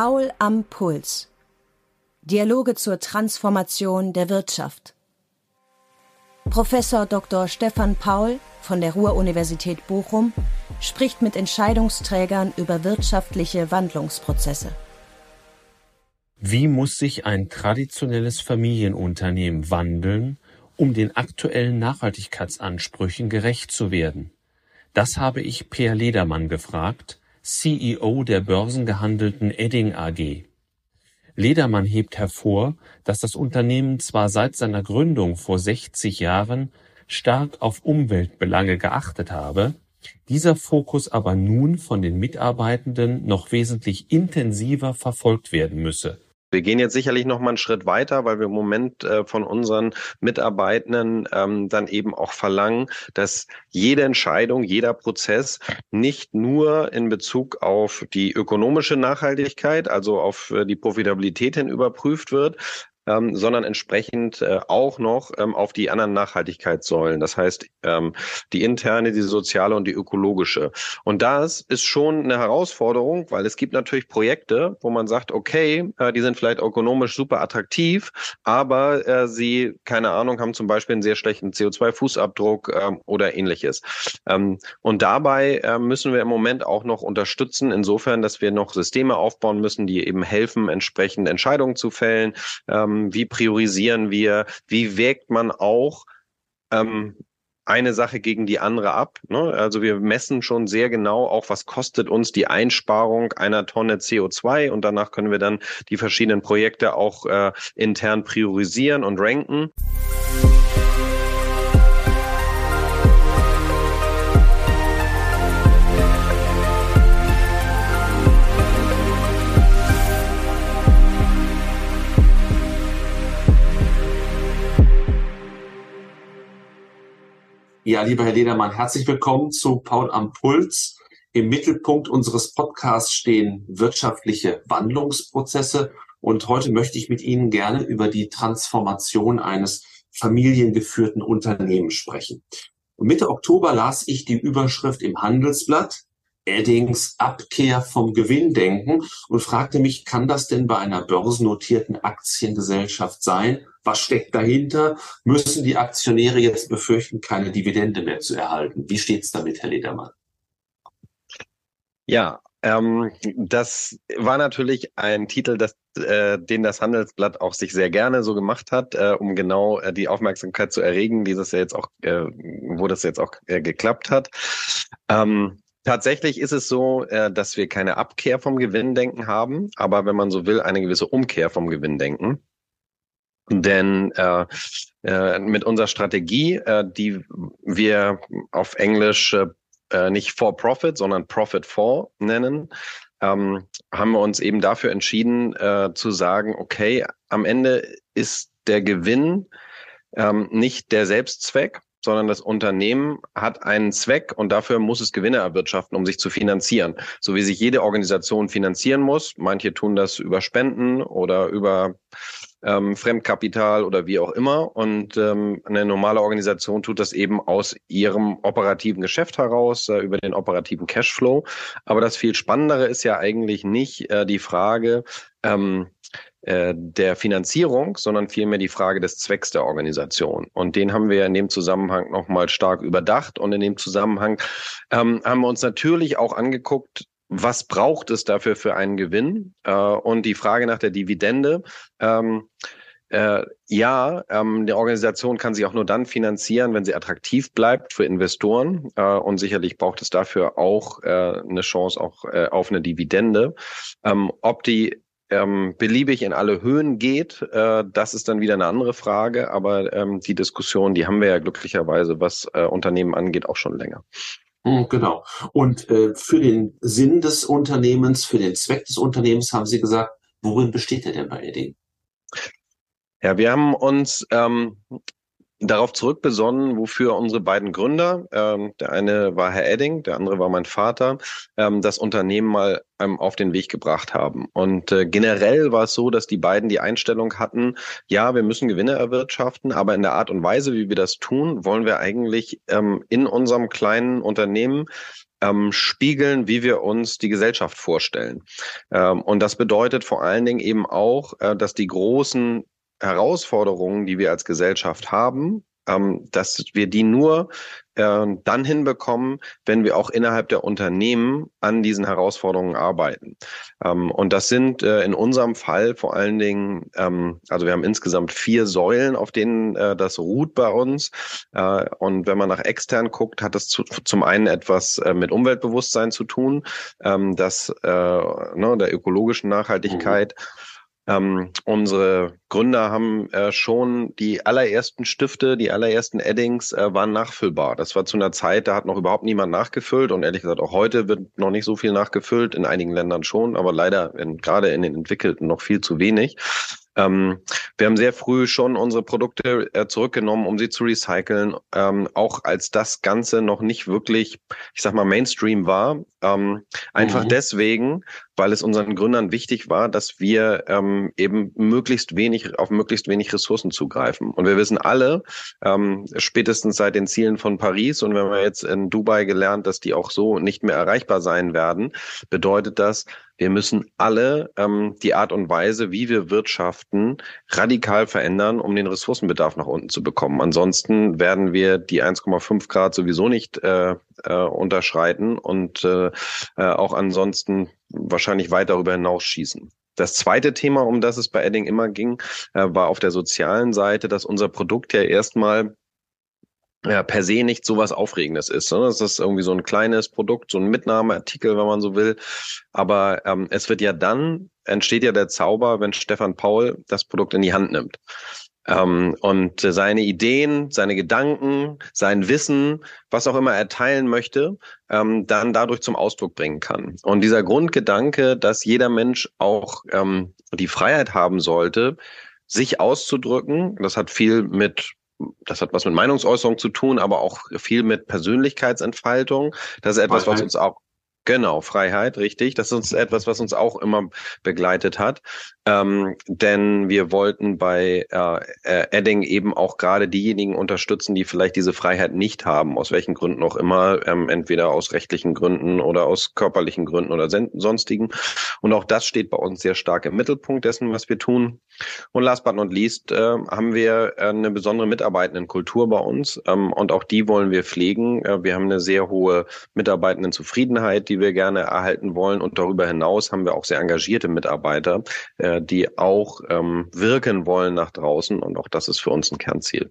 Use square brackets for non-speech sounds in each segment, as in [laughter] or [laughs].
Paul am Puls. Dialoge zur Transformation der Wirtschaft. Professor Dr. Stefan Paul von der Ruhr-Universität Bochum spricht mit Entscheidungsträgern über wirtschaftliche Wandlungsprozesse. Wie muss sich ein traditionelles Familienunternehmen wandeln, um den aktuellen Nachhaltigkeitsansprüchen gerecht zu werden? Das habe ich Per Ledermann gefragt, CEO der börsengehandelten Edding AG. Ledermann hebt hervor, dass das Unternehmen zwar seit seiner Gründung vor 60 Jahren stark auf Umweltbelange geachtet habe, dieser Fokus aber nun von den Mitarbeitenden noch wesentlich intensiver verfolgt werden müsse wir gehen jetzt sicherlich noch mal einen Schritt weiter, weil wir im Moment äh, von unseren Mitarbeitenden ähm, dann eben auch verlangen, dass jede Entscheidung, jeder Prozess nicht nur in Bezug auf die ökonomische Nachhaltigkeit, also auf äh, die Profitabilität hin überprüft wird, ähm, sondern entsprechend äh, auch noch ähm, auf die anderen Nachhaltigkeitssäulen. Das heißt, ähm, die interne, die soziale und die ökologische. Und das ist schon eine Herausforderung, weil es gibt natürlich Projekte, wo man sagt, okay, äh, die sind vielleicht ökonomisch super attraktiv, aber äh, sie, keine Ahnung, haben zum Beispiel einen sehr schlechten CO2-Fußabdruck äh, oder ähnliches. Ähm, und dabei äh, müssen wir im Moment auch noch unterstützen, insofern, dass wir noch Systeme aufbauen müssen, die eben helfen, entsprechend Entscheidungen zu fällen, ähm, wie priorisieren wir, wie wägt man auch ähm, eine Sache gegen die andere ab. Ne? Also wir messen schon sehr genau auch, was kostet uns die Einsparung einer Tonne CO2 und danach können wir dann die verschiedenen Projekte auch äh, intern priorisieren und ranken. Ja, lieber Herr Ledermann, herzlich willkommen zu Paul am Puls. Im Mittelpunkt unseres Podcasts stehen wirtschaftliche Wandlungsprozesse und heute möchte ich mit Ihnen gerne über die Transformation eines familiengeführten Unternehmens sprechen. Mitte Oktober las ich die Überschrift im Handelsblatt Eddings Abkehr vom Gewinndenken und fragte mich, kann das denn bei einer börsennotierten Aktiengesellschaft sein? Was steckt dahinter? Müssen die Aktionäre jetzt befürchten, keine Dividende mehr zu erhalten? Wie steht's damit, Herr Ledermann? Ja, ähm, das war natürlich ein Titel, das, äh, den das Handelsblatt auch sich sehr gerne so gemacht hat, äh, um genau äh, die Aufmerksamkeit zu erregen, wie das ja jetzt auch, äh, wo das jetzt auch äh, geklappt hat. Ähm, Tatsächlich ist es so, äh, dass wir keine Abkehr vom Gewinndenken haben, aber wenn man so will, eine gewisse Umkehr vom Gewinndenken. Denn äh, äh, mit unserer Strategie, äh, die wir auf Englisch nicht for profit, sondern profit for nennen, ähm, haben wir uns eben dafür entschieden zu sagen, okay, am Ende ist der Gewinn ähm, nicht der Selbstzweck, sondern das Unternehmen hat einen Zweck und dafür muss es Gewinne erwirtschaften, um sich zu finanzieren. So wie sich jede Organisation finanzieren muss. Manche tun das über Spenden oder über ähm, Fremdkapital oder wie auch immer. Und ähm, eine normale Organisation tut das eben aus ihrem operativen Geschäft heraus, äh, über den operativen Cashflow. Aber das viel Spannendere ist ja eigentlich nicht äh, die Frage, ähm, äh, der Finanzierung, sondern vielmehr die Frage des Zwecks der Organisation. Und den haben wir in dem Zusammenhang nochmal stark überdacht. Und in dem Zusammenhang ähm, haben wir uns natürlich auch angeguckt, was braucht es dafür für einen Gewinn? Äh, und die Frage nach der Dividende. Ähm, äh, ja, ähm, die Organisation kann sich auch nur dann finanzieren, wenn sie attraktiv bleibt für Investoren. Äh, und sicherlich braucht es dafür auch äh, eine Chance auch äh, auf eine Dividende. Ähm, ob die ähm, beliebig in alle Höhen geht, äh, das ist dann wieder eine andere Frage. Aber ähm, die Diskussion, die haben wir ja glücklicherweise, was äh, Unternehmen angeht, auch schon länger. Hm, genau. Und äh, für den Sinn des Unternehmens, für den Zweck des Unternehmens haben Sie gesagt, worin besteht er denn bei Edding? Ja, wir haben uns ähm, darauf zurückbesonnen, wofür unsere beiden Gründer, ähm, der eine war Herr Edding, der andere war mein Vater, ähm, das Unternehmen mal ähm, auf den Weg gebracht haben. Und äh, generell war es so, dass die beiden die Einstellung hatten, ja, wir müssen Gewinne erwirtschaften, aber in der Art und Weise, wie wir das tun, wollen wir eigentlich ähm, in unserem kleinen Unternehmen ähm, spiegeln, wie wir uns die Gesellschaft vorstellen. Ähm, und das bedeutet vor allen Dingen eben auch, äh, dass die großen Herausforderungen, die wir als Gesellschaft haben, ähm, dass wir die nur äh, dann hinbekommen, wenn wir auch innerhalb der Unternehmen an diesen Herausforderungen arbeiten. Ähm, und das sind äh, in unserem Fall vor allen Dingen, ähm, also wir haben insgesamt vier Säulen, auf denen äh, das ruht bei uns. Äh, und wenn man nach extern guckt, hat das zu, zum einen etwas äh, mit Umweltbewusstsein zu tun, ähm, das äh, ne, der ökologischen Nachhaltigkeit. Mhm ähm, unsere Gründer haben äh, schon die allerersten Stifte, die allerersten Eddings äh, waren nachfüllbar. Das war zu einer Zeit, da hat noch überhaupt niemand nachgefüllt und ehrlich gesagt auch heute wird noch nicht so viel nachgefüllt, in einigen Ländern schon, aber leider in, gerade in den entwickelten noch viel zu wenig. Ähm, wir haben sehr früh schon unsere Produkte äh, zurückgenommen, um sie zu recyceln, ähm, auch als das Ganze noch nicht wirklich, ich sag mal, Mainstream war. Ähm, einfach mhm. deswegen, weil es unseren Gründern wichtig war, dass wir ähm, eben möglichst wenig auf möglichst wenig Ressourcen zugreifen. Und wir wissen alle, ähm, spätestens seit den Zielen von Paris und wenn wir jetzt in Dubai gelernt, dass die auch so nicht mehr erreichbar sein werden, bedeutet das, wir müssen alle ähm, die Art und Weise, wie wir wirtschaften, radikal verändern, um den Ressourcenbedarf nach unten zu bekommen. Ansonsten werden wir die 1,5 Grad sowieso nicht äh, äh, unterschreiten und äh, äh, auch ansonsten wahrscheinlich weit darüber hinaus schießen. Das zweite Thema, um das es bei Edding immer ging, äh, war auf der sozialen Seite, dass unser Produkt ja erstmal ja, per se nicht so was Aufregendes ist. Ne? Das ist irgendwie so ein kleines Produkt, so ein Mitnahmeartikel, wenn man so will. Aber ähm, es wird ja dann, entsteht ja der Zauber, wenn Stefan Paul das Produkt in die Hand nimmt. Ähm, und seine Ideen, seine Gedanken, sein Wissen, was auch immer er teilen möchte, ähm, dann dadurch zum Ausdruck bringen kann. Und dieser Grundgedanke, dass jeder Mensch auch ähm, die Freiheit haben sollte, sich auszudrücken, das hat viel mit das hat was mit Meinungsäußerung zu tun, aber auch viel mit Persönlichkeitsentfaltung. Das ist etwas, was uns auch Genau, Freiheit, richtig. Das ist uns etwas, was uns auch immer begleitet hat. Ähm, denn wir wollten bei äh, äh, Edding eben auch gerade diejenigen unterstützen, die vielleicht diese Freiheit nicht haben, aus welchen Gründen auch immer, ähm, entweder aus rechtlichen Gründen oder aus körperlichen Gründen oder sonstigen. Und auch das steht bei uns sehr stark im Mittelpunkt dessen, was wir tun. Und last but not least äh, haben wir äh, eine besondere Mitarbeitendenkultur bei uns ähm, und auch die wollen wir pflegen. Äh, wir haben eine sehr hohe Mitarbeitendenzufriedenheit, die wir gerne erhalten wollen und darüber hinaus haben wir auch sehr engagierte Mitarbeiter, äh, die auch ähm, wirken wollen nach draußen und auch das ist für uns ein Kernziel.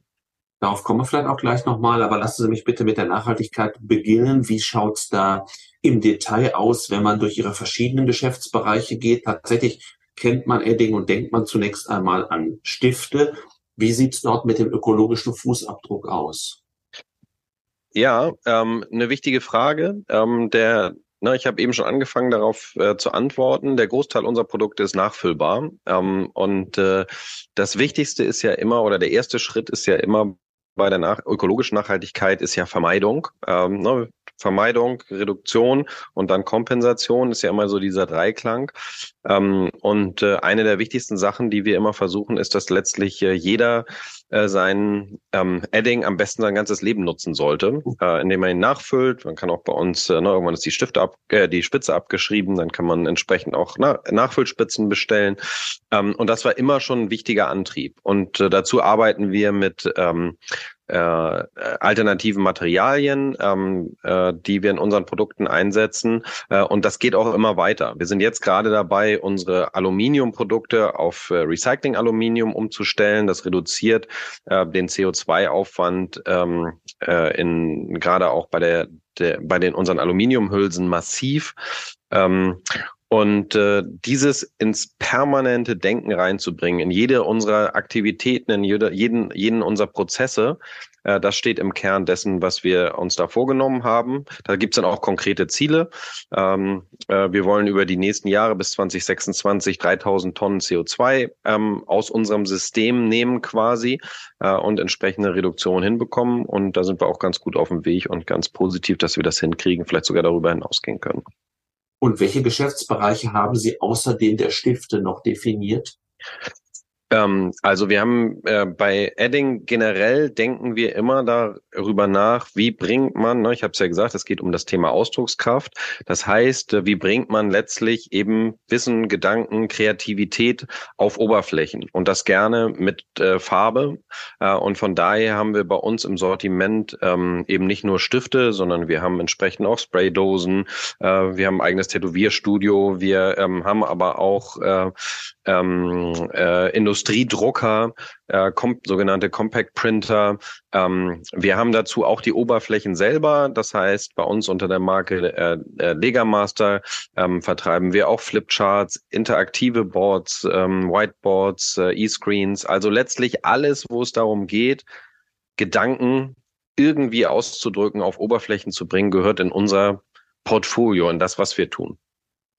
Darauf kommen wir vielleicht auch gleich nochmal, aber lassen Sie mich bitte mit der Nachhaltigkeit beginnen. Wie schaut's da im Detail aus, wenn man durch Ihre verschiedenen Geschäftsbereiche geht? Tatsächlich kennt man Edding und denkt man zunächst einmal an Stifte. Wie sieht's dort mit dem ökologischen Fußabdruck aus? Ja, ähm, eine wichtige Frage. Ähm, der na, ich habe eben schon angefangen darauf äh, zu antworten. Der Großteil unserer Produkte ist nachfüllbar. Ähm, und äh, das Wichtigste ist ja immer, oder der erste Schritt ist ja immer bei der nach ökologischen Nachhaltigkeit ist ja Vermeidung. Ähm, ne, Vermeidung, Reduktion und dann Kompensation ist ja immer so dieser Dreiklang. Ähm, und äh, eine der wichtigsten Sachen, die wir immer versuchen, ist, dass letztlich äh, jeder äh, sein ähm, Adding am besten sein ganzes Leben nutzen sollte, äh, indem man ihn nachfüllt. Man kann auch bei uns, äh, ne, irgendwann ist die Stifte ab, äh, die Spitze abgeschrieben, dann kann man entsprechend auch na Nachfüllspitzen bestellen. Ähm, und das war immer schon ein wichtiger Antrieb. Und äh, dazu arbeiten wir mit ähm, äh, alternativen Materialien, ähm, äh, die wir in unseren Produkten einsetzen. Äh, und das geht auch immer weiter. Wir sind jetzt gerade dabei, unsere Aluminiumprodukte auf äh, Recycling-Aluminium umzustellen. Das reduziert äh, den CO2-Aufwand ähm, äh, in gerade auch bei der, der bei den unseren Aluminiumhülsen massiv. Ähm, und äh, dieses ins permanente Denken reinzubringen, in jede unserer Aktivitäten, in jede, jeden, jeden unserer Prozesse, äh, das steht im Kern dessen, was wir uns da vorgenommen haben. Da gibt's dann auch konkrete Ziele. Ähm, äh, wir wollen über die nächsten Jahre bis 2026 3000 Tonnen CO2 ähm, aus unserem System nehmen quasi äh, und entsprechende Reduktion hinbekommen. Und da sind wir auch ganz gut auf dem Weg und ganz positiv, dass wir das hinkriegen, vielleicht sogar darüber hinausgehen können. Und welche Geschäftsbereiche haben Sie außerdem der Stifte noch definiert? Ähm, also wir haben äh, bei Adding generell denken wir immer darüber nach, wie bringt man, ne, ich habe es ja gesagt, es geht um das Thema Ausdruckskraft. Das heißt, äh, wie bringt man letztlich eben Wissen, Gedanken, Kreativität auf Oberflächen und das gerne mit äh, Farbe. Äh, und von daher haben wir bei uns im Sortiment ähm, eben nicht nur Stifte, sondern wir haben entsprechend auch Spraydosen, äh, wir haben ein eigenes Tätowierstudio, wir ähm, haben aber auch äh, ähm, äh, Industriedrucker, äh, kom sogenannte Compact Printer. Ähm, wir haben dazu auch die Oberflächen selber. Das heißt, bei uns unter der Marke äh, äh, Legamaster ähm, vertreiben wir auch Flipcharts, interaktive Boards, ähm, Whiteboards, äh, E-Screens. Also letztlich alles, wo es darum geht, Gedanken irgendwie auszudrücken, auf Oberflächen zu bringen, gehört in unser Portfolio, in das, was wir tun.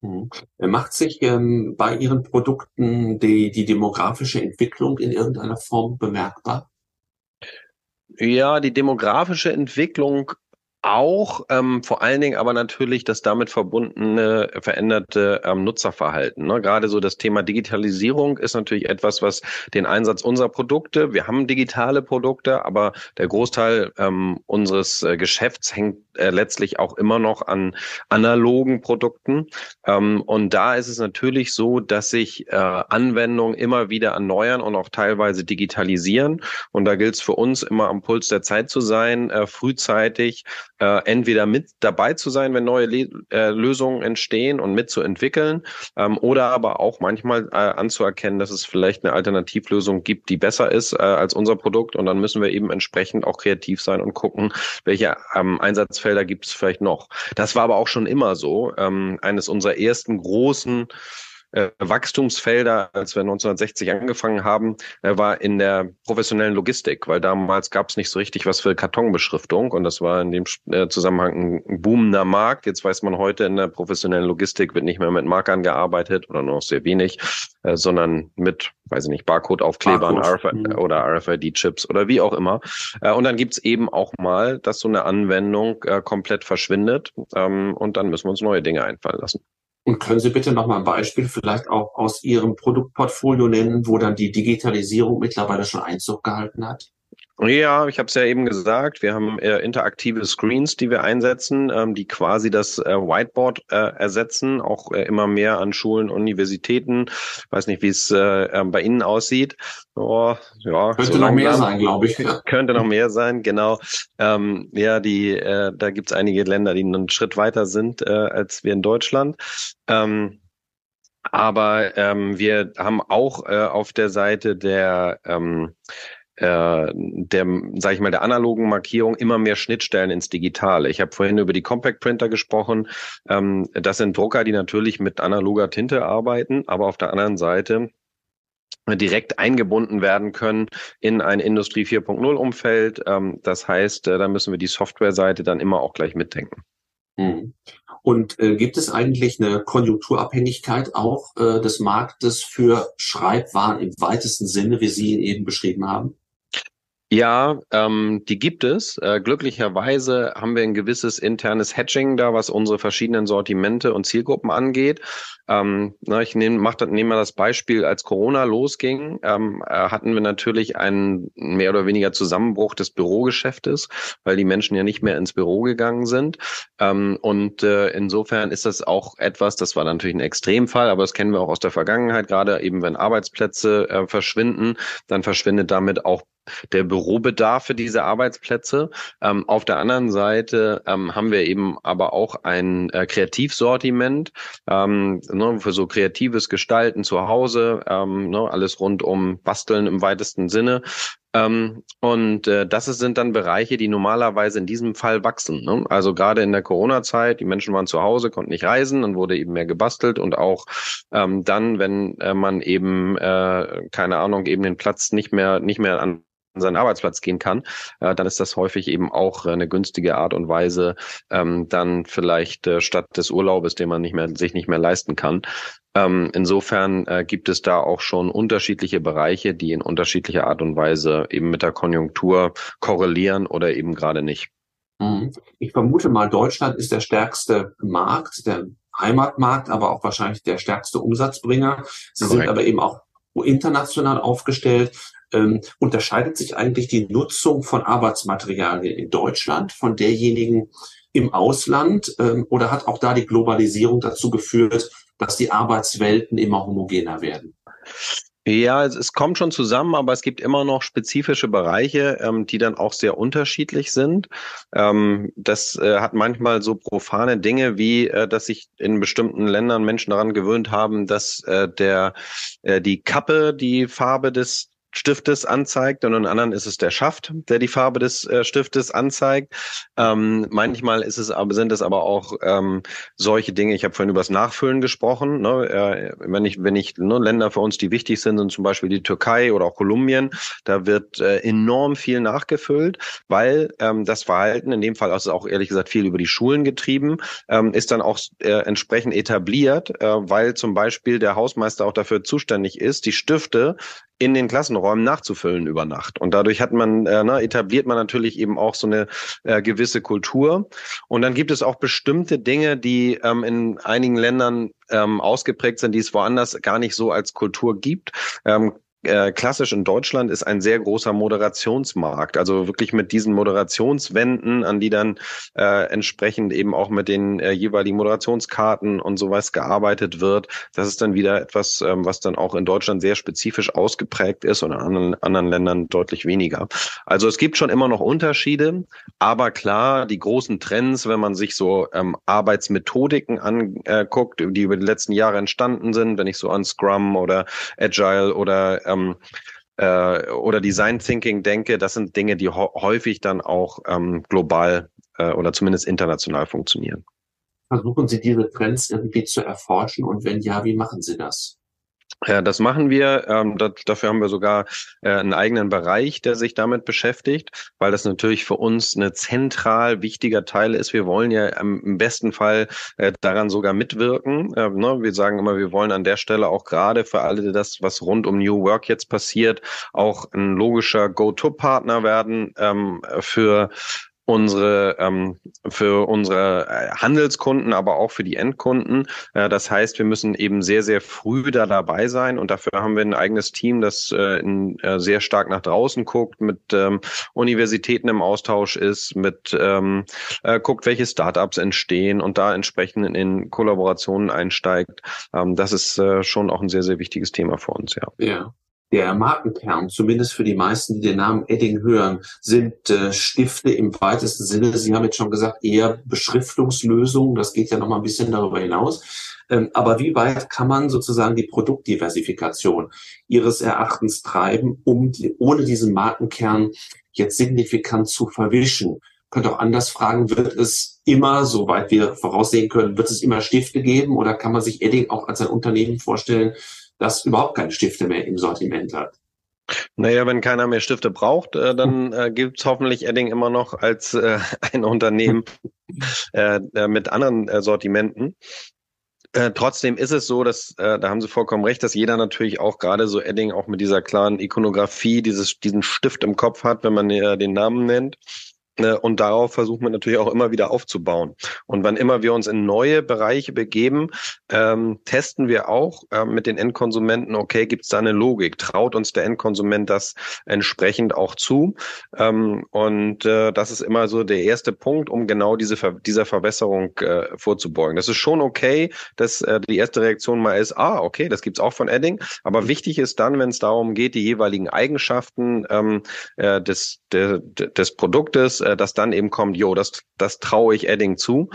Mhm. Macht sich ähm, bei Ihren Produkten die, die demografische Entwicklung in irgendeiner Form bemerkbar? Ja, die demografische Entwicklung auch, ähm, vor allen Dingen aber natürlich das damit verbundene veränderte ähm, Nutzerverhalten. Ne? Gerade so das Thema Digitalisierung ist natürlich etwas, was den Einsatz unserer Produkte, wir haben digitale Produkte, aber der Großteil ähm, unseres äh, Geschäfts hängt äh, letztlich auch immer noch an analogen Produkten. Ähm, und da ist es natürlich so, dass sich äh, Anwendungen immer wieder erneuern und auch teilweise digitalisieren. Und da gilt es für uns immer am Puls der Zeit zu sein, äh, frühzeitig äh, entweder mit dabei zu sein, wenn neue Le äh, Lösungen entstehen und mitzuentwickeln, ähm, oder aber auch manchmal äh, anzuerkennen, dass es vielleicht eine Alternativlösung gibt, die besser ist äh, als unser Produkt. Und dann müssen wir eben entsprechend auch kreativ sein und gucken, welche ähm, Einsatzfelder gibt es vielleicht noch. Das war aber auch schon immer so. Ähm, eines unserer ersten großen äh, Wachstumsfelder, als wir 1960 angefangen haben, äh, war in der professionellen Logistik, weil damals gab es nicht so richtig was für Kartonbeschriftung und das war in dem äh, Zusammenhang ein boomender Markt. Jetzt weiß man heute, in der professionellen Logistik wird nicht mehr mit Markern gearbeitet oder nur noch sehr wenig, äh, sondern mit, weiß ich nicht, Barcode-Aufklebern Barcode. RFID, mhm. oder RFID-Chips oder wie auch immer. Äh, und dann gibt's eben auch mal, dass so eine Anwendung äh, komplett verschwindet ähm, und dann müssen wir uns neue Dinge einfallen lassen. Und können Sie bitte noch mal ein Beispiel vielleicht auch aus Ihrem Produktportfolio nennen, wo dann die Digitalisierung mittlerweile schon Einzug gehalten hat? Ja, ich habe es ja eben gesagt, wir haben äh, interaktive Screens, die wir einsetzen, ähm, die quasi das äh, Whiteboard äh, ersetzen, auch äh, immer mehr an Schulen, Universitäten. Ich weiß nicht, wie es äh, ähm, bei Ihnen aussieht. Oh, ja, könnte so noch mehr sein, glaube ich. Könnte noch mehr sein, genau. Ähm, ja, die, äh, da gibt es einige Länder, die einen Schritt weiter sind äh, als wir in Deutschland. Ähm, aber ähm, wir haben auch auf der Seite der ähm, äh, der, sage ich mal, der analogen Markierung immer mehr Schnittstellen ins Digitale. Ich habe vorhin über die Compact Printer gesprochen. Ähm, das sind Drucker, die natürlich mit analoger Tinte arbeiten, aber auf der anderen Seite direkt eingebunden werden können in ein Industrie 4.0 Umfeld. Ähm, das heißt, äh, da müssen wir die Softwareseite dann immer auch gleich mitdenken. Mhm. Und äh, gibt es eigentlich eine Konjunkturabhängigkeit auch äh, des Marktes für Schreibwaren im weitesten Sinne, wie Sie ihn eben beschrieben haben? Ja, ähm, die gibt es. Äh, glücklicherweise haben wir ein gewisses internes Hedging da, was unsere verschiedenen Sortimente und Zielgruppen angeht. Ähm, na, ich nehme nehm mal das Beispiel, als Corona losging, ähm, äh, hatten wir natürlich einen mehr oder weniger Zusammenbruch des Bürogeschäftes, weil die Menschen ja nicht mehr ins Büro gegangen sind. Ähm, und äh, insofern ist das auch etwas, das war natürlich ein Extremfall, aber das kennen wir auch aus der Vergangenheit, gerade eben wenn Arbeitsplätze äh, verschwinden, dann verschwindet damit auch der Bürobedarf für diese Arbeitsplätze. Ähm, auf der anderen Seite ähm, haben wir eben aber auch ein äh, Kreativsortiment ähm, ne, für so kreatives Gestalten zu Hause, ähm, ne, alles rund um Basteln im weitesten Sinne. Ähm, und äh, das sind dann Bereiche, die normalerweise in diesem Fall wachsen. Ne? Also gerade in der Corona-Zeit, die Menschen waren zu Hause, konnten nicht reisen, dann wurde eben mehr gebastelt und auch ähm, dann, wenn äh, man eben äh, keine Ahnung eben den Platz nicht mehr nicht mehr an seinen Arbeitsplatz gehen kann, äh, dann ist das häufig eben auch eine günstige Art und Weise, ähm, dann vielleicht äh, statt des Urlaubes, den man nicht mehr, sich nicht mehr leisten kann. Ähm, insofern äh, gibt es da auch schon unterschiedliche Bereiche, die in unterschiedlicher Art und Weise eben mit der Konjunktur korrelieren oder eben gerade nicht. Mhm. Ich vermute mal, Deutschland ist der stärkste Markt, der Heimatmarkt, aber auch wahrscheinlich der stärkste Umsatzbringer. Sie Korrekt. sind aber eben auch international aufgestellt. Ähm, unterscheidet sich eigentlich die Nutzung von Arbeitsmaterialien in Deutschland von derjenigen im Ausland ähm, oder hat auch da die Globalisierung dazu geführt, dass die Arbeitswelten immer homogener werden? Ja, es, es, kommt schon zusammen, aber es gibt immer noch spezifische Bereiche, ähm, die dann auch sehr unterschiedlich sind. Ähm, das äh, hat manchmal so profane Dinge wie, äh, dass sich in bestimmten Ländern Menschen daran gewöhnt haben, dass äh, der äh, die Kappe die Farbe des Stiftes anzeigt und in anderen ist es der Schaft, der die Farbe des äh, Stiftes anzeigt. Ähm, manchmal ist es aber sind es aber auch ähm, solche Dinge. Ich habe vorhin über das Nachfüllen gesprochen. Ne? Äh, wenn ich wenn ich ne, Länder für uns, die wichtig sind, sind zum Beispiel die Türkei oder auch Kolumbien. Da wird äh, enorm viel nachgefüllt, weil ähm, das Verhalten in dem Fall also auch ehrlich gesagt viel über die Schulen getrieben ähm, ist dann auch äh, entsprechend etabliert, äh, weil zum Beispiel der Hausmeister auch dafür zuständig ist, die Stifte in den Klassenräumen nachzufüllen über Nacht. Und dadurch hat man, äh, ne, etabliert man natürlich eben auch so eine äh, gewisse Kultur. Und dann gibt es auch bestimmte Dinge, die ähm, in einigen Ländern ähm, ausgeprägt sind, die es woanders gar nicht so als Kultur gibt. Ähm, äh, klassisch in Deutschland ist ein sehr großer Moderationsmarkt. Also wirklich mit diesen Moderationswänden, an die dann äh, entsprechend eben auch mit den äh, jeweiligen Moderationskarten und sowas gearbeitet wird. Das ist dann wieder etwas, ähm, was dann auch in Deutschland sehr spezifisch ausgeprägt ist und in anderen, anderen Ländern deutlich weniger. Also es gibt schon immer noch Unterschiede, aber klar, die großen Trends, wenn man sich so ähm, Arbeitsmethodiken anguckt, die über die letzten Jahre entstanden sind, wenn ich so an Scrum oder Agile oder ähm, äh, oder Design Thinking denke, das sind Dinge, die häufig dann auch ähm, global äh, oder zumindest international funktionieren. Versuchen Sie diese Trends irgendwie zu erforschen und wenn ja, wie machen Sie das? Ja, das machen wir. Ähm, das, dafür haben wir sogar äh, einen eigenen Bereich, der sich damit beschäftigt, weil das natürlich für uns eine zentral wichtiger Teil ist. Wir wollen ja im besten Fall äh, daran sogar mitwirken. Äh, ne? Wir sagen immer, wir wollen an der Stelle auch gerade für alle das, was rund um New Work jetzt passiert, auch ein logischer Go-To-Partner werden ähm, für unsere ähm, für unsere äh, Handelskunden, aber auch für die Endkunden. Äh, das heißt, wir müssen eben sehr sehr früh da dabei sein und dafür haben wir ein eigenes Team, das äh, in, äh, sehr stark nach draußen guckt, mit ähm, Universitäten im Austausch ist, mit ähm, äh, guckt, welche Startups entstehen und da entsprechend in, in Kollaborationen einsteigt. Ähm, das ist äh, schon auch ein sehr sehr wichtiges Thema für uns, ja. Ja der Markenkern, zumindest für die meisten, die den Namen Edding hören, sind äh, Stifte im weitesten Sinne. Sie haben jetzt schon gesagt, eher Beschriftungslösungen. Das geht ja noch mal ein bisschen darüber hinaus. Ähm, aber wie weit kann man sozusagen die Produktdiversifikation Ihres Erachtens treiben, um die, ohne diesen Markenkern jetzt signifikant zu verwischen? Könnte auch anders fragen, wird es immer, soweit wir voraussehen können, wird es immer Stifte geben oder kann man sich Edding auch als ein Unternehmen vorstellen, das überhaupt keine Stifte mehr im Sortiment hat. Naja, wenn keiner mehr Stifte braucht, äh, dann äh, gibt's hoffentlich Edding immer noch als äh, [laughs] ein Unternehmen [laughs] äh, äh, mit anderen äh, Sortimenten. Äh, trotzdem ist es so, dass, äh, da haben Sie vollkommen recht, dass jeder natürlich auch gerade so Edding auch mit dieser klaren Ikonografie, dieses, diesen Stift im Kopf hat, wenn man äh, den Namen nennt. Ne, und darauf versuchen wir natürlich auch immer wieder aufzubauen. Und wann immer wir uns in neue Bereiche begeben, ähm, testen wir auch äh, mit den Endkonsumenten, okay, gibt es da eine Logik? Traut uns der Endkonsument das entsprechend auch zu? Ähm, und äh, das ist immer so der erste Punkt, um genau diese Ver dieser Verwässerung äh, vorzubeugen. Das ist schon okay, dass äh, die erste Reaktion mal ist, ah, okay, das gibt's auch von Edding. Aber wichtig ist dann, wenn es darum geht, die jeweiligen Eigenschaften ähm, äh, des, de, des Produktes äh, dass dann eben kommt, jo, das, das traue ich Edding zu.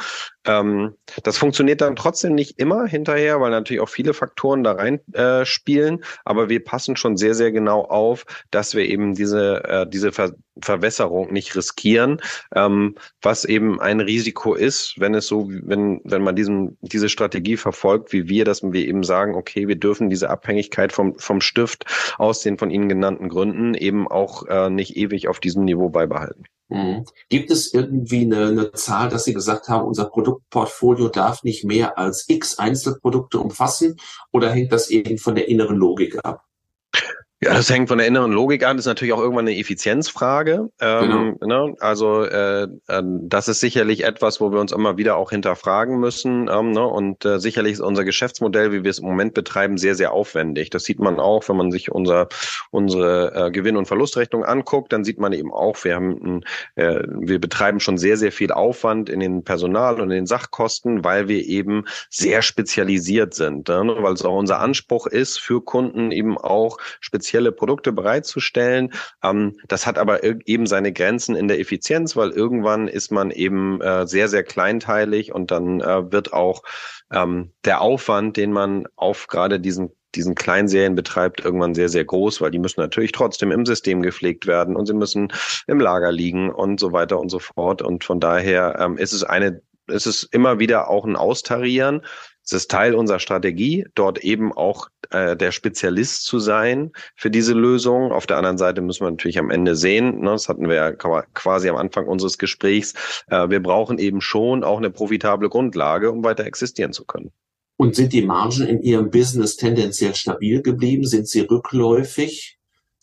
Ähm, das funktioniert dann trotzdem nicht immer hinterher, weil natürlich auch viele Faktoren da rein äh, spielen. Aber wir passen schon sehr, sehr genau auf, dass wir eben diese, äh, diese Ver Verwässerung nicht riskieren, ähm, was eben ein Risiko ist, wenn es so, wenn, wenn man diesen, diese Strategie verfolgt, wie wir, dass wir eben sagen, okay, wir dürfen diese Abhängigkeit vom, vom Stift aus den von Ihnen genannten Gründen eben auch äh, nicht ewig auf diesem Niveau beibehalten. Mhm. Gibt es irgendwie eine, eine Zahl, dass Sie gesagt haben, unser Produktportfolio darf nicht mehr als x Einzelprodukte umfassen oder hängt das eben von der inneren Logik ab? Ja, das hängt von der inneren Logik an. Das ist natürlich auch irgendwann eine Effizienzfrage. Ähm, genau. ne? Also äh, äh, das ist sicherlich etwas, wo wir uns immer wieder auch hinterfragen müssen. Ähm, ne? Und äh, sicherlich ist unser Geschäftsmodell, wie wir es im Moment betreiben, sehr, sehr aufwendig. Das sieht man auch, wenn man sich unser, unsere äh, Gewinn- und Verlustrechnung anguckt. Dann sieht man eben auch, wir haben, äh, wir betreiben schon sehr, sehr viel Aufwand in den Personal- und in den Sachkosten, weil wir eben sehr spezialisiert sind. Ne? Weil es auch unser Anspruch ist, für Kunden eben auch speziell spezielle Produkte bereitzustellen. Ähm, das hat aber eben seine Grenzen in der Effizienz, weil irgendwann ist man eben äh, sehr, sehr kleinteilig und dann äh, wird auch ähm, der Aufwand, den man auf gerade diesen diesen Kleinserien betreibt, irgendwann sehr, sehr groß, weil die müssen natürlich trotzdem im System gepflegt werden und sie müssen im Lager liegen und so weiter und so fort. Und von daher ähm, ist es eine, ist es immer wieder auch ein Austarieren es ist Teil unserer Strategie, dort eben auch äh, der Spezialist zu sein für diese Lösung. Auf der anderen Seite müssen wir natürlich am Ende sehen, ne, das hatten wir ja quasi am Anfang unseres Gesprächs, äh, wir brauchen eben schon auch eine profitable Grundlage, um weiter existieren zu können. Und sind die Margen in Ihrem Business tendenziell stabil geblieben? Sind sie rückläufig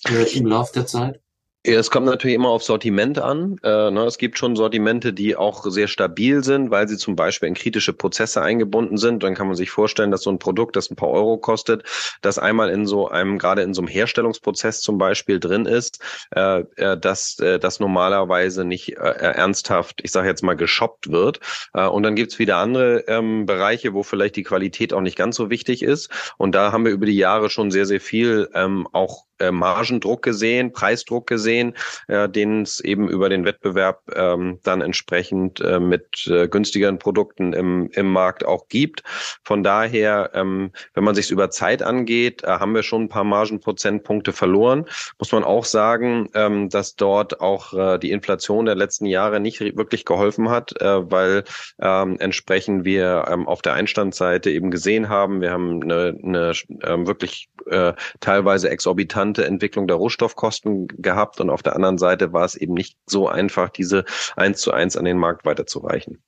äh, im Laufe der Zeit? Es kommt natürlich immer auf Sortiment an. Äh, ne, es gibt schon Sortimente, die auch sehr stabil sind, weil sie zum Beispiel in kritische Prozesse eingebunden sind. Dann kann man sich vorstellen, dass so ein Produkt, das ein paar Euro kostet, das einmal in so einem, gerade in so einem Herstellungsprozess zum Beispiel drin ist, äh, äh, dass äh, das normalerweise nicht ernsthaft, ich sage jetzt mal, geshoppt wird. Und dann gibt's wieder andere ähm, Bereiche, wo vielleicht die Qualität auch nicht ganz so wichtig ist. Und da haben wir über die Jahre schon sehr, sehr viel ähm, auch äh, Margendruck gesehen, Preisdruck gesehen, äh, den es eben über den Wettbewerb ähm, dann entsprechend äh, mit äh, günstigeren Produkten im, im Markt auch gibt. Von daher, ähm, wenn man sich über Zeit angeht, äh, haben wir schon ein paar Margenprozentpunkte verloren. Muss man auch sagen, ähm, dass dort auch äh, die Inflation der letzten Jahre nicht wirklich geholfen hat, äh, weil ähm, entsprechend wir ähm, auf der Einstandsseite eben gesehen haben, wir haben eine, eine ähm, wirklich äh, teilweise exorbitant rasante Entwicklung der Rohstoffkosten gehabt und auf der anderen Seite war es eben nicht so einfach, diese eins zu eins an den Markt weiterzureichen.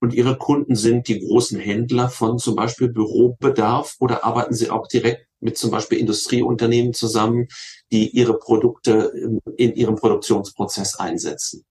Und Ihre Kunden sind die großen Händler von zum Beispiel Bürobedarf oder arbeiten Sie auch direkt mit zum Beispiel Industrieunternehmen zusammen, die ihre Produkte in ihrem Produktionsprozess einsetzen?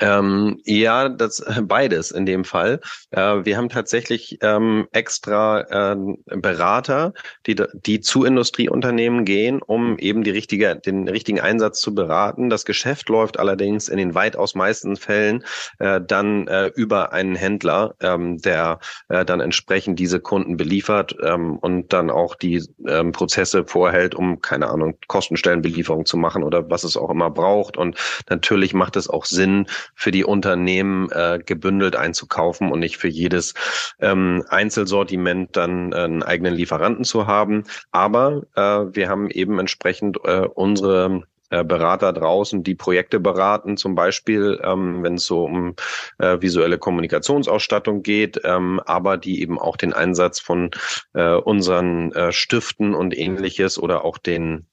Ähm, ja, das [laughs] beides in dem Fall. Äh, wir haben tatsächlich ähm, extra äh, Berater, die, die zu Industrieunternehmen gehen, um eben die richtige, den richtigen Einsatz zu beraten. Das Geschäft läuft allerdings in den weitaus meisten Fällen äh, dann äh, über einen Händler, ähm, der äh, dann entsprechend diese Kunden beliefert ähm, und dann auch die ähm, Prozesse vorhält, um keine Ahnung Kostenstellenbelieferung zu machen oder was es auch immer braucht. Und natürlich macht es auch Sinn für die Unternehmen äh, gebündelt einzukaufen und nicht für jedes ähm, Einzelsortiment dann äh, einen eigenen Lieferanten zu haben. Aber äh, wir haben eben entsprechend äh, unsere äh, Berater draußen, die Projekte beraten, zum Beispiel, ähm, wenn es so um äh, visuelle Kommunikationsausstattung geht, ähm, aber die eben auch den Einsatz von äh, unseren äh, Stiften und ähnliches oder auch den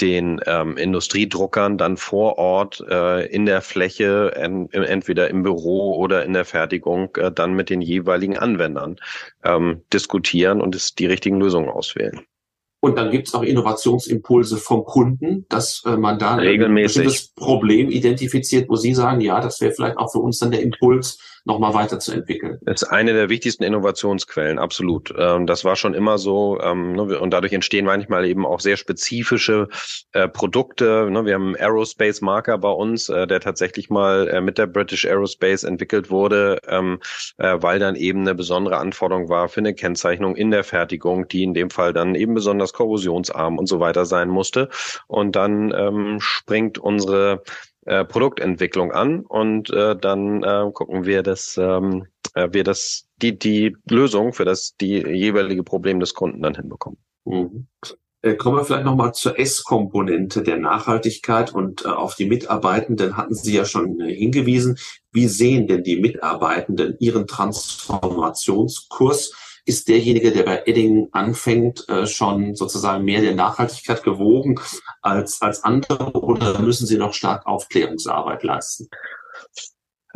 den ähm, Industriedruckern dann vor Ort äh, in der Fläche, en, entweder im Büro oder in der Fertigung, äh, dann mit den jeweiligen Anwendern ähm, diskutieren und es die richtigen Lösungen auswählen. Und dann gibt es auch Innovationsimpulse vom Kunden, dass äh, man da Regelmäßig. ein bestimmtes Problem identifiziert, wo Sie sagen, ja, das wäre vielleicht auch für uns dann der Impuls, nochmal weiterzuentwickeln. Das ist eine der wichtigsten Innovationsquellen, absolut. Ähm, das war schon immer so. Ähm, ne, und dadurch entstehen manchmal eben auch sehr spezifische äh, Produkte. Ne, wir haben einen Aerospace-Marker bei uns, äh, der tatsächlich mal äh, mit der British Aerospace entwickelt wurde, ähm, weil dann eben eine besondere Anforderung war für eine Kennzeichnung in der Fertigung, die in dem Fall dann eben besonders korrosionsarm und so weiter sein musste. Und dann springt unsere äh, Produktentwicklung an und äh, dann äh, gucken wir, dass ähm, äh, wir das die die Lösung für das die jeweilige Problem des Kunden dann hinbekommen. Mhm. Äh, kommen wir vielleicht nochmal zur S-Komponente der Nachhaltigkeit und auf die Mitarbeitenden hatten Sie ja schon hingewiesen. Wie sehen denn die Mitarbeitenden ihren Transformationskurs? Ist derjenige, der bei Edding anfängt, äh, schon sozusagen mehr der Nachhaltigkeit gewogen als, als andere oder müssen Sie noch stark Aufklärungsarbeit leisten?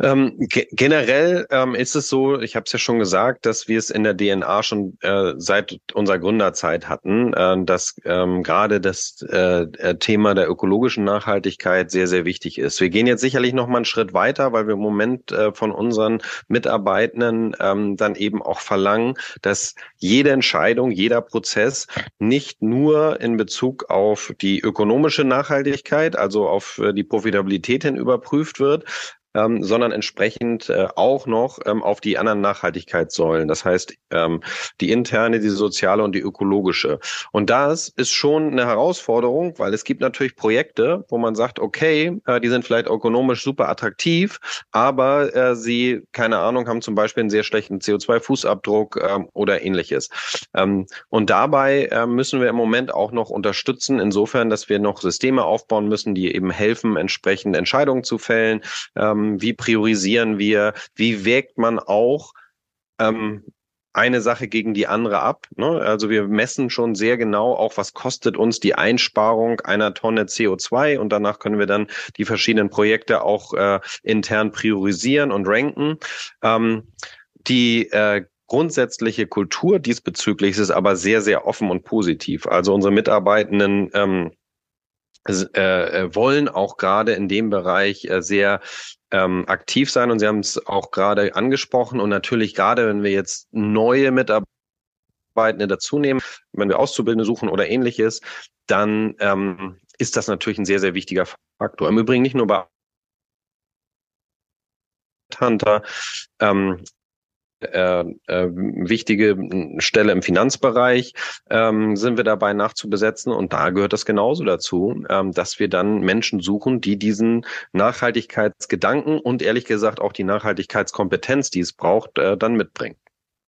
Ähm, ge generell ähm, ist es so, ich habe es ja schon gesagt, dass wir es in der DNA schon äh, seit unserer Gründerzeit hatten, äh, dass ähm, gerade das äh, äh, Thema der ökologischen Nachhaltigkeit sehr, sehr wichtig ist. Wir gehen jetzt sicherlich noch mal einen Schritt weiter, weil wir im Moment äh, von unseren Mitarbeitenden ähm, dann eben auch verlangen, dass jede Entscheidung, jeder Prozess nicht nur in Bezug auf die ökonomische Nachhaltigkeit, also auf äh, die Profitabilität hin überprüft wird, ähm, sondern entsprechend äh, auch noch ähm, auf die anderen Nachhaltigkeitssäulen. Das heißt, ähm, die interne, die soziale und die ökologische. Und das ist schon eine Herausforderung, weil es gibt natürlich Projekte, wo man sagt, okay, äh, die sind vielleicht ökonomisch super attraktiv, aber äh, sie, keine Ahnung, haben zum Beispiel einen sehr schlechten CO2-Fußabdruck äh, oder ähnliches. Ähm, und dabei äh, müssen wir im Moment auch noch unterstützen, insofern, dass wir noch Systeme aufbauen müssen, die eben helfen, entsprechend Entscheidungen zu fällen. Ähm, ähm, wie priorisieren wir, wie wägt man auch ähm, eine Sache gegen die andere ab. Ne? Also wir messen schon sehr genau auch, was kostet uns die Einsparung einer Tonne CO2 und danach können wir dann die verschiedenen Projekte auch äh, intern priorisieren und ranken. Ähm, die äh, grundsätzliche Kultur diesbezüglich ist aber sehr, sehr offen und positiv. Also unsere Mitarbeitenden ähm, äh, äh, wollen auch gerade in dem Bereich äh, sehr ähm, aktiv sein und Sie haben es auch gerade angesprochen und natürlich gerade, wenn wir jetzt neue Mitarbeitende dazu nehmen, wenn wir Auszubildende suchen oder ähnliches, dann ähm, ist das natürlich ein sehr, sehr wichtiger Faktor. Im Übrigen nicht nur bei Hunter, ähm, äh, äh, wichtige Stelle im Finanzbereich ähm, sind wir dabei nachzubesetzen und da gehört das genauso dazu, ähm, dass wir dann Menschen suchen, die diesen Nachhaltigkeitsgedanken und ehrlich gesagt auch die Nachhaltigkeitskompetenz, die es braucht, äh, dann mitbringen.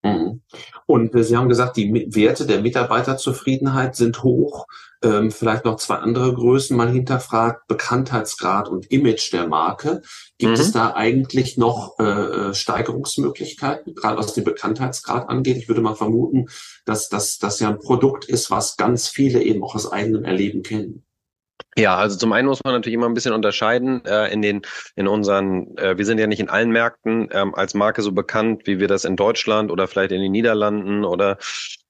Mhm. Und Sie haben gesagt, die Werte der Mitarbeiterzufriedenheit sind hoch. Ähm, vielleicht noch zwei andere Größen mal hinterfragt. Bekanntheitsgrad und Image der Marke. Gibt mhm. es da eigentlich noch äh, äh, Steigerungsmöglichkeiten, gerade was den Bekanntheitsgrad angeht? Ich würde mal vermuten, dass das ja ein Produkt ist, was ganz viele eben auch aus eigenem Erleben kennen. Ja, also zum einen muss man natürlich immer ein bisschen unterscheiden äh, in den in unseren äh, wir sind ja nicht in allen Märkten ähm, als Marke so bekannt, wie wir das in Deutschland oder vielleicht in den Niederlanden oder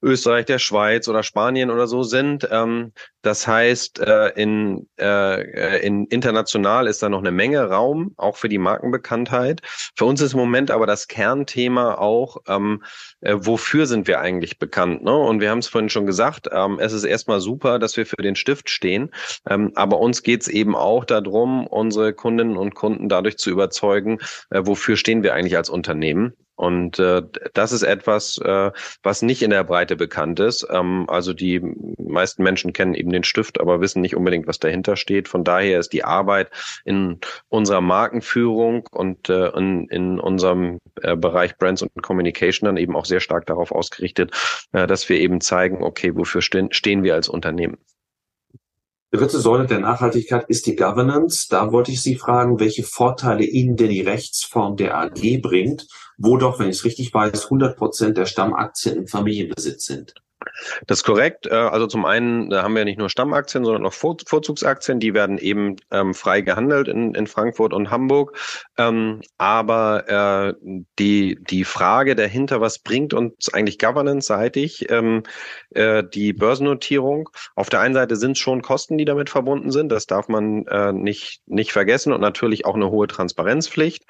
Österreich, der Schweiz oder Spanien oder so sind. Ähm, das heißt, äh, in, äh, in international ist da noch eine Menge Raum, auch für die Markenbekanntheit. Für uns ist im Moment aber das Kernthema auch, ähm, äh, wofür sind wir eigentlich bekannt? Ne? Und wir haben es vorhin schon gesagt, ähm, es ist erstmal super, dass wir für den Stift stehen, ähm, aber uns geht es eben auch darum, unsere Kundinnen und Kunden dadurch zu überzeugen, äh, wofür stehen wir eigentlich als Unternehmen. Und äh, das ist etwas, äh, was nicht in der Breite bekannt ist. Ähm, also die meisten Menschen kennen eben den Stift, aber wissen nicht unbedingt, was dahinter steht. Von daher ist die Arbeit in unserer Markenführung und äh, in, in unserem äh, Bereich Brands und Communication dann eben auch sehr stark darauf ausgerichtet, äh, dass wir eben zeigen, okay, wofür stehen, stehen wir als Unternehmen. Dritte Säule der Nachhaltigkeit ist die Governance. Da wollte ich Sie fragen, welche Vorteile Ihnen denn die Rechtsform der AG bringt, wo doch, wenn ich es richtig weiß, 100 Prozent der Stammaktien im Familienbesitz sind. Das ist korrekt. Äh, also zum einen haben wir nicht nur Stammaktien, sondern auch Vorzugsaktien. Die werden eben ähm, frei gehandelt in, in Frankfurt und Hamburg. Ähm, aber äh, die, die Frage dahinter, was bringt uns eigentlich governance-seitig ähm, äh, die Börsennotierung? Auf der einen Seite sind es schon Kosten, die damit verbunden sind. Das darf man nicht, nicht vergessen und natürlich auch eine hohe Transparenzpflicht.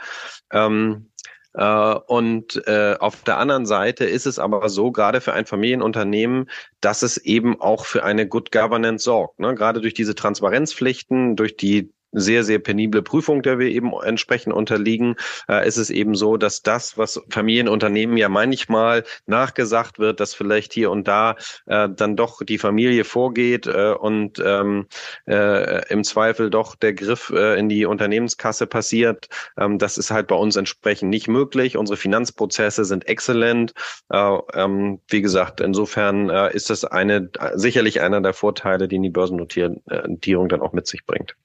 Und äh, auf der anderen Seite ist es aber so, gerade für ein Familienunternehmen, dass es eben auch für eine Good Governance sorgt. Ne? Gerade durch diese Transparenzpflichten, durch die sehr, sehr penible Prüfung, der wir eben entsprechend unterliegen, äh, ist es eben so, dass das, was Familienunternehmen ja manchmal nachgesagt wird, dass vielleicht hier und da äh, dann doch die Familie vorgeht äh, und ähm, äh, im Zweifel doch der Griff äh, in die Unternehmenskasse passiert. Ähm, das ist halt bei uns entsprechend nicht möglich. Unsere Finanzprozesse sind exzellent. Äh, ähm, wie gesagt, insofern äh, ist das eine sicherlich einer der Vorteile, den die Börsennotierung äh, dann auch mit sich bringt.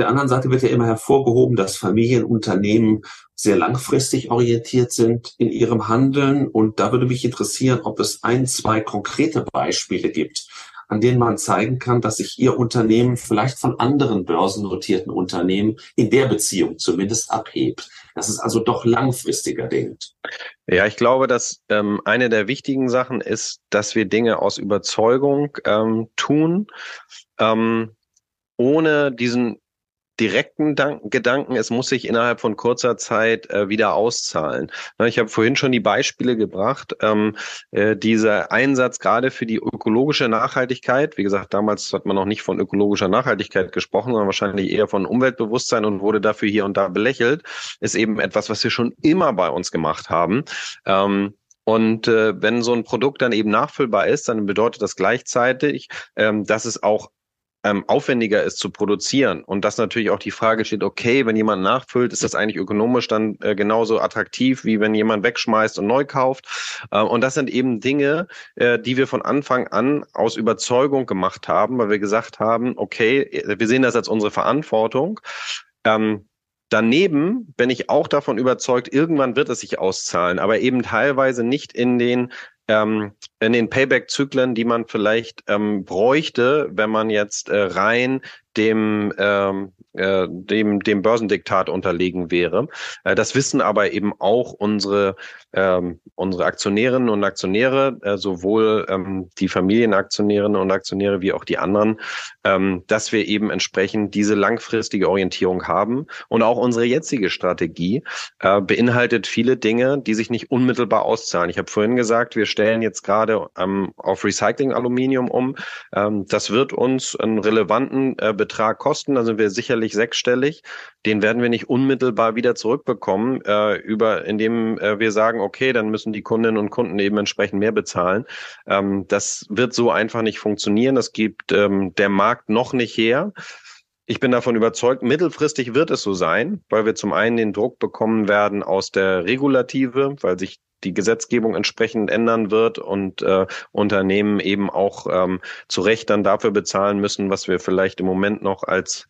Der anderen Seite wird ja immer hervorgehoben, dass Familienunternehmen sehr langfristig orientiert sind in ihrem Handeln. Und da würde mich interessieren, ob es ein, zwei konkrete Beispiele gibt. an denen man zeigen kann, dass sich Ihr Unternehmen vielleicht von anderen börsennotierten Unternehmen in der Beziehung zumindest abhebt? Das ist also doch langfristiger denkt. Ja, ich glaube, dass ähm, eine der wichtigen Sachen ist, dass wir Dinge aus Überzeugung ähm, tun, ähm, ohne diesen direkten Gedanken, es muss sich innerhalb von kurzer Zeit äh, wieder auszahlen. Ich habe vorhin schon die Beispiele gebracht. Ähm, äh, dieser Einsatz gerade für die ökologische Nachhaltigkeit, wie gesagt, damals hat man noch nicht von ökologischer Nachhaltigkeit gesprochen, sondern wahrscheinlich eher von Umweltbewusstsein und wurde dafür hier und da belächelt, ist eben etwas, was wir schon immer bei uns gemacht haben. Ähm, und äh, wenn so ein Produkt dann eben nachfüllbar ist, dann bedeutet das gleichzeitig, ähm, dass es auch ähm, aufwendiger ist zu produzieren und dass natürlich auch die Frage steht, okay, wenn jemand nachfüllt, ist das eigentlich ökonomisch dann äh, genauso attraktiv, wie wenn jemand wegschmeißt und neu kauft. Äh, und das sind eben Dinge, äh, die wir von Anfang an aus Überzeugung gemacht haben, weil wir gesagt haben, okay, wir sehen das als unsere Verantwortung. Ähm, Daneben bin ich auch davon überzeugt, irgendwann wird es sich auszahlen, aber eben teilweise nicht in den ähm, in den Payback-Zyklen, die man vielleicht ähm, bräuchte, wenn man jetzt äh, rein dem, ähm, äh, dem, dem Börsendiktat unterlegen wäre. Äh, das wissen aber eben auch unsere, ähm, unsere Aktionärinnen und Aktionäre, äh, sowohl ähm, die Familienaktionärinnen und Aktionäre wie auch die anderen, ähm, dass wir eben entsprechend diese langfristige Orientierung haben. Und auch unsere jetzige Strategie äh, beinhaltet viele Dinge, die sich nicht unmittelbar auszahlen. Ich habe vorhin gesagt, wir stellen jetzt gerade ähm, auf Recycling-Aluminium um. Ähm, das wird uns einen relevanten äh, Betrag kosten, da sind wir sicherlich sechsstellig. Den werden wir nicht unmittelbar wieder zurückbekommen, äh, über, indem äh, wir sagen, okay, dann müssen die Kundinnen und Kunden eben entsprechend mehr bezahlen. Ähm, das wird so einfach nicht funktionieren. Das gibt ähm, der Markt noch nicht her. Ich bin davon überzeugt, mittelfristig wird es so sein, weil wir zum einen den Druck bekommen werden aus der Regulative, weil sich die Gesetzgebung entsprechend ändern wird und äh, Unternehmen eben auch ähm, zu Recht dann dafür bezahlen müssen, was wir vielleicht im Moment noch als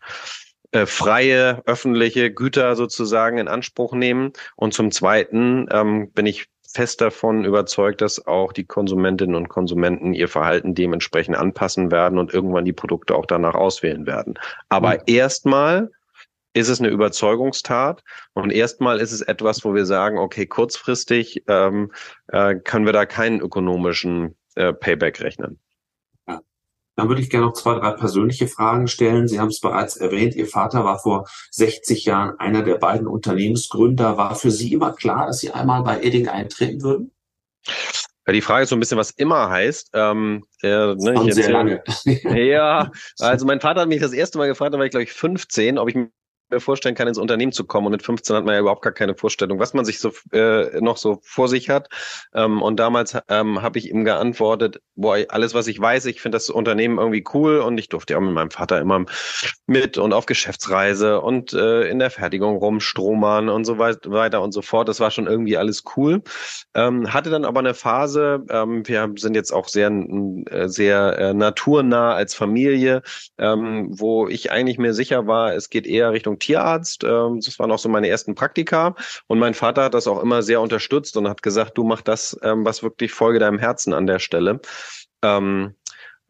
äh, freie öffentliche Güter sozusagen in Anspruch nehmen. Und zum Zweiten ähm, bin ich fest davon überzeugt, dass auch die Konsumentinnen und Konsumenten ihr Verhalten dementsprechend anpassen werden und irgendwann die Produkte auch danach auswählen werden. Aber mhm. erstmal ist es eine Überzeugungstat und erstmal ist es etwas, wo wir sagen, okay, kurzfristig ähm, äh, können wir da keinen ökonomischen äh, Payback rechnen. Ja. Dann würde ich gerne noch zwei, drei persönliche Fragen stellen. Sie haben es bereits erwähnt, Ihr Vater war vor 60 Jahren einer der beiden Unternehmensgründer. War für Sie immer klar, dass Sie einmal bei Edding eintreten würden? Ja, die Frage ist so ein bisschen, was immer heißt. Ähm, äh, ne, ich sehr lange. [laughs] ja, [laughs] also mein Vater hat mich das erste Mal gefragt, da war ich glaube ich 15, ob ich mir vorstellen kann, ins Unternehmen zu kommen. Und mit 15 hat man ja überhaupt gar keine Vorstellung, was man sich so äh, noch so vor sich hat. Ähm, und damals ähm, habe ich ihm geantwortet, boah, alles, was ich weiß, ich finde das Unternehmen irgendwie cool und ich durfte ja mit meinem Vater immer mit und auf Geschäftsreise und äh, in der Fertigung rumstromern und so weiter und so fort. Das war schon irgendwie alles cool. Ähm, hatte dann aber eine Phase, ähm, wir sind jetzt auch sehr, äh, sehr äh, naturnah als Familie, ähm, wo ich eigentlich mir sicher war, es geht eher Richtung Tierarzt. Ähm, das waren auch so meine ersten Praktika. Und mein Vater hat das auch immer sehr unterstützt und hat gesagt, du mach das, ähm, was wirklich Folge deinem Herzen an der Stelle. Ähm,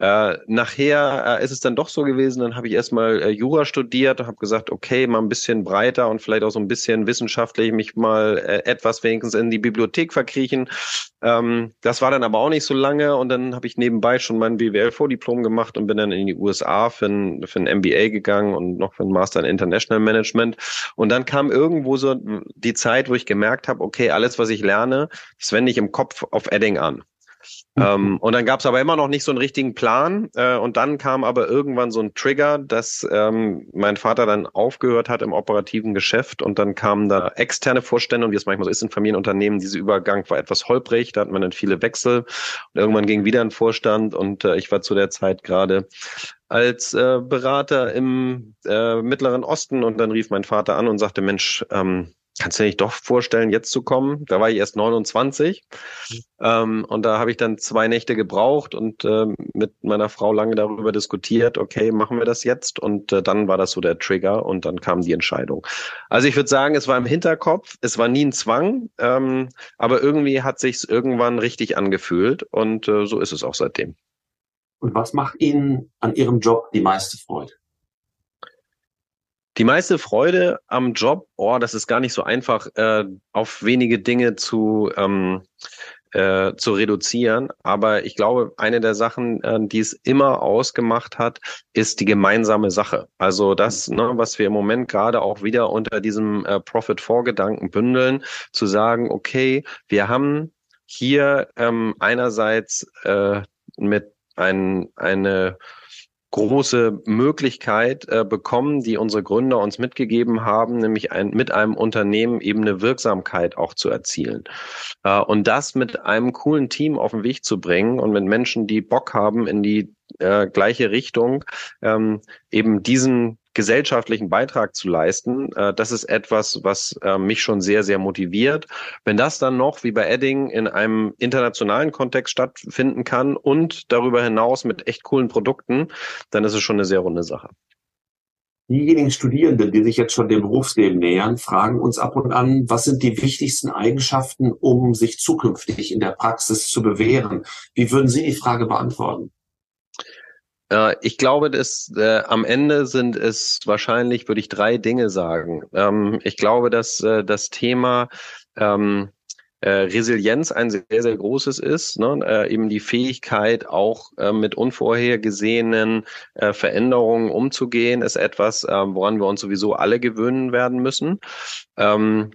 äh, nachher äh, ist es dann doch so gewesen, dann habe ich erstmal äh, Jura studiert, habe gesagt, okay, mal ein bisschen breiter und vielleicht auch so ein bisschen wissenschaftlich mich mal äh, etwas wenigstens in die Bibliothek verkriechen. Ähm, das war dann aber auch nicht so lange und dann habe ich nebenbei schon mein BWL-Vordiplom gemacht und bin dann in die USA für ein, für ein MBA gegangen und noch für ein Master in International Management. Und dann kam irgendwo so die Zeit, wo ich gemerkt habe, okay, alles, was ich lerne, das wende ich im Kopf auf Edding an. Mhm. Ähm, und dann gab es aber immer noch nicht so einen richtigen Plan. Äh, und dann kam aber irgendwann so ein Trigger, dass ähm, mein Vater dann aufgehört hat im operativen Geschäft und dann kamen da externe Vorstände und wie es manchmal so ist in Familienunternehmen, dieser Übergang war etwas holprig, da hat man dann viele Wechsel und irgendwann ging wieder ein Vorstand und äh, ich war zu der Zeit gerade als äh, Berater im äh, Mittleren Osten und dann rief mein Vater an und sagte, Mensch, ähm, kannst du dir nicht doch vorstellen, jetzt zu kommen? Da war ich erst 29 mhm. ähm, und da habe ich dann zwei Nächte gebraucht und äh, mit meiner Frau lange darüber diskutiert, okay, machen wir das jetzt? Und äh, dann war das so der Trigger und dann kam die Entscheidung. Also ich würde sagen, es war im Hinterkopf, es war nie ein Zwang, ähm, aber irgendwie hat sich irgendwann richtig angefühlt und äh, so ist es auch seitdem. Und was macht Ihnen an Ihrem Job die meiste Freude? Die meiste Freude am Job, oh, das ist gar nicht so einfach, äh, auf wenige Dinge zu, ähm, äh, zu reduzieren. Aber ich glaube, eine der Sachen, äh, die es immer ausgemacht hat, ist die gemeinsame Sache. Also das, ne, was wir im Moment gerade auch wieder unter diesem äh, Profit-For-Gedanken bündeln, zu sagen, okay, wir haben hier ähm, einerseits äh, mit ein, eine große Möglichkeit äh, bekommen, die unsere Gründer uns mitgegeben haben, nämlich ein, mit einem Unternehmen eben eine Wirksamkeit auch zu erzielen. Äh, und das mit einem coolen Team auf den Weg zu bringen und mit Menschen, die Bock haben, in die äh, gleiche Richtung ähm, eben diesen gesellschaftlichen Beitrag zu leisten, äh, das ist etwas, was äh, mich schon sehr, sehr motiviert. Wenn das dann noch, wie bei Edding, in einem internationalen Kontext stattfinden kann und darüber hinaus mit echt coolen Produkten, dann ist es schon eine sehr runde Sache. Diejenigen Studierenden, die sich jetzt schon dem Berufsleben nähern, fragen uns ab und an, was sind die wichtigsten Eigenschaften, um sich zukünftig in der Praxis zu bewähren? Wie würden Sie die Frage beantworten? Äh, ich glaube, dass äh, am Ende sind es wahrscheinlich, würde ich drei Dinge sagen. Ähm, ich glaube, dass äh, das Thema ähm, äh, Resilienz ein sehr, sehr großes ist, ne? äh, eben die Fähigkeit, auch äh, mit unvorhergesehenen äh, Veränderungen umzugehen, ist etwas, äh, woran wir uns sowieso alle gewöhnen werden müssen. Ähm,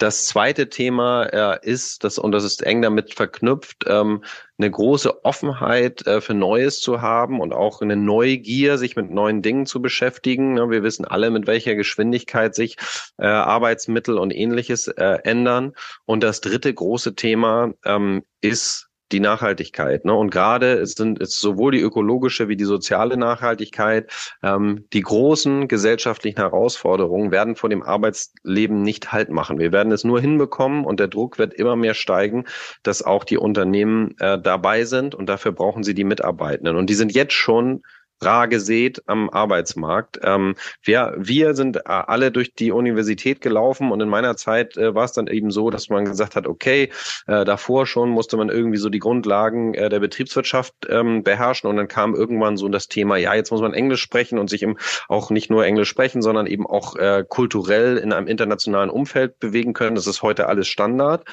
das zweite Thema äh, ist, das, und das ist eng damit verknüpft, ähm, eine große Offenheit äh, für Neues zu haben und auch eine Neugier, sich mit neuen Dingen zu beschäftigen. Ja, wir wissen alle, mit welcher Geschwindigkeit sich äh, Arbeitsmittel und ähnliches äh, ändern. Und das dritte große Thema ähm, ist die Nachhaltigkeit. Ne? Und gerade sind es sowohl die ökologische wie die soziale Nachhaltigkeit. Ähm, die großen gesellschaftlichen Herausforderungen werden vor dem Arbeitsleben nicht Halt machen. Wir werden es nur hinbekommen und der Druck wird immer mehr steigen, dass auch die Unternehmen äh, dabei sind und dafür brauchen sie die Mitarbeitenden. Und die sind jetzt schon rar gesät am Arbeitsmarkt. Ähm, wir, wir sind äh, alle durch die Universität gelaufen und in meiner Zeit äh, war es dann eben so, dass man gesagt hat, okay, äh, davor schon musste man irgendwie so die Grundlagen äh, der Betriebswirtschaft ähm, beherrschen und dann kam irgendwann so das Thema, ja, jetzt muss man Englisch sprechen und sich eben auch nicht nur Englisch sprechen, sondern eben auch äh, kulturell in einem internationalen Umfeld bewegen können. Das ist heute alles Standard.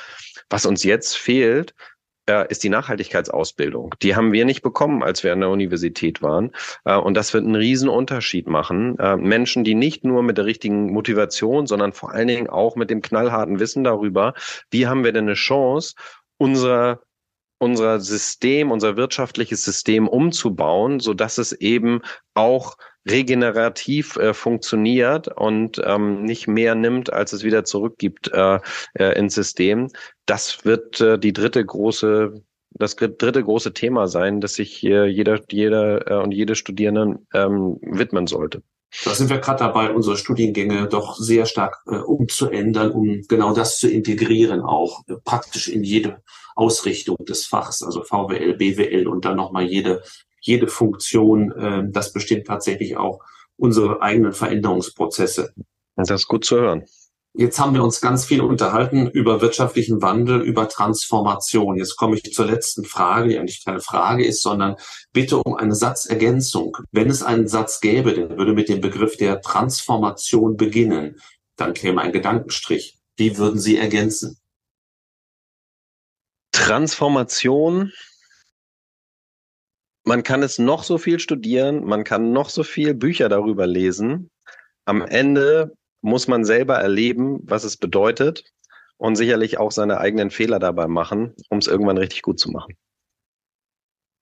Was uns jetzt fehlt, ist die Nachhaltigkeitsausbildung. Die haben wir nicht bekommen, als wir an der Universität waren. Äh, und das wird einen riesen Unterschied machen. Äh, Menschen, die nicht nur mit der richtigen Motivation, sondern vor allen Dingen auch mit dem knallharten Wissen darüber, wie haben wir denn eine Chance, unser unser System, unser wirtschaftliches System umzubauen, so dass es eben auch regenerativ äh, funktioniert und ähm, nicht mehr nimmt, als es wieder zurückgibt äh, äh, ins System. Das wird äh, die dritte große das dritte große Thema sein, das sich äh, jeder, jeder äh, und jede Studierenden ähm, widmen sollte. Da sind wir gerade dabei, unsere Studiengänge doch sehr stark äh, umzuändern, um genau das zu integrieren, auch äh, praktisch in jede Ausrichtung des Fachs, also VWL, BWL und dann nochmal jede jede Funktion, äh, das bestimmt tatsächlich auch unsere eigenen Veränderungsprozesse. Das ist gut zu hören. Jetzt haben wir uns ganz viel unterhalten über wirtschaftlichen Wandel, über Transformation. Jetzt komme ich zur letzten Frage, die eigentlich keine Frage ist, sondern bitte um eine Satzergänzung. Wenn es einen Satz gäbe, der würde mit dem Begriff der Transformation beginnen, dann käme ein Gedankenstrich. Wie würden Sie ergänzen? Transformation man kann es noch so viel studieren, man kann noch so viel Bücher darüber lesen. Am Ende muss man selber erleben, was es bedeutet und sicherlich auch seine eigenen Fehler dabei machen, um es irgendwann richtig gut zu machen.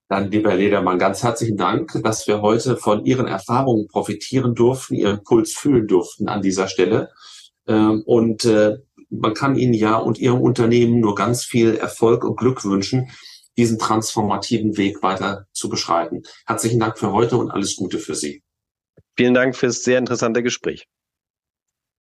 Dann, lieber Ledermann, ganz herzlichen Dank, dass wir heute von Ihren Erfahrungen profitieren durften, Ihren Puls fühlen durften an dieser Stelle. Ähm, und äh, man kann Ihnen ja und Ihrem Unternehmen nur ganz viel Erfolg und Glück wünschen diesen transformativen Weg weiter zu beschreiten. Herzlichen Dank für heute und alles Gute für Sie. Vielen Dank fürs sehr interessante Gespräch.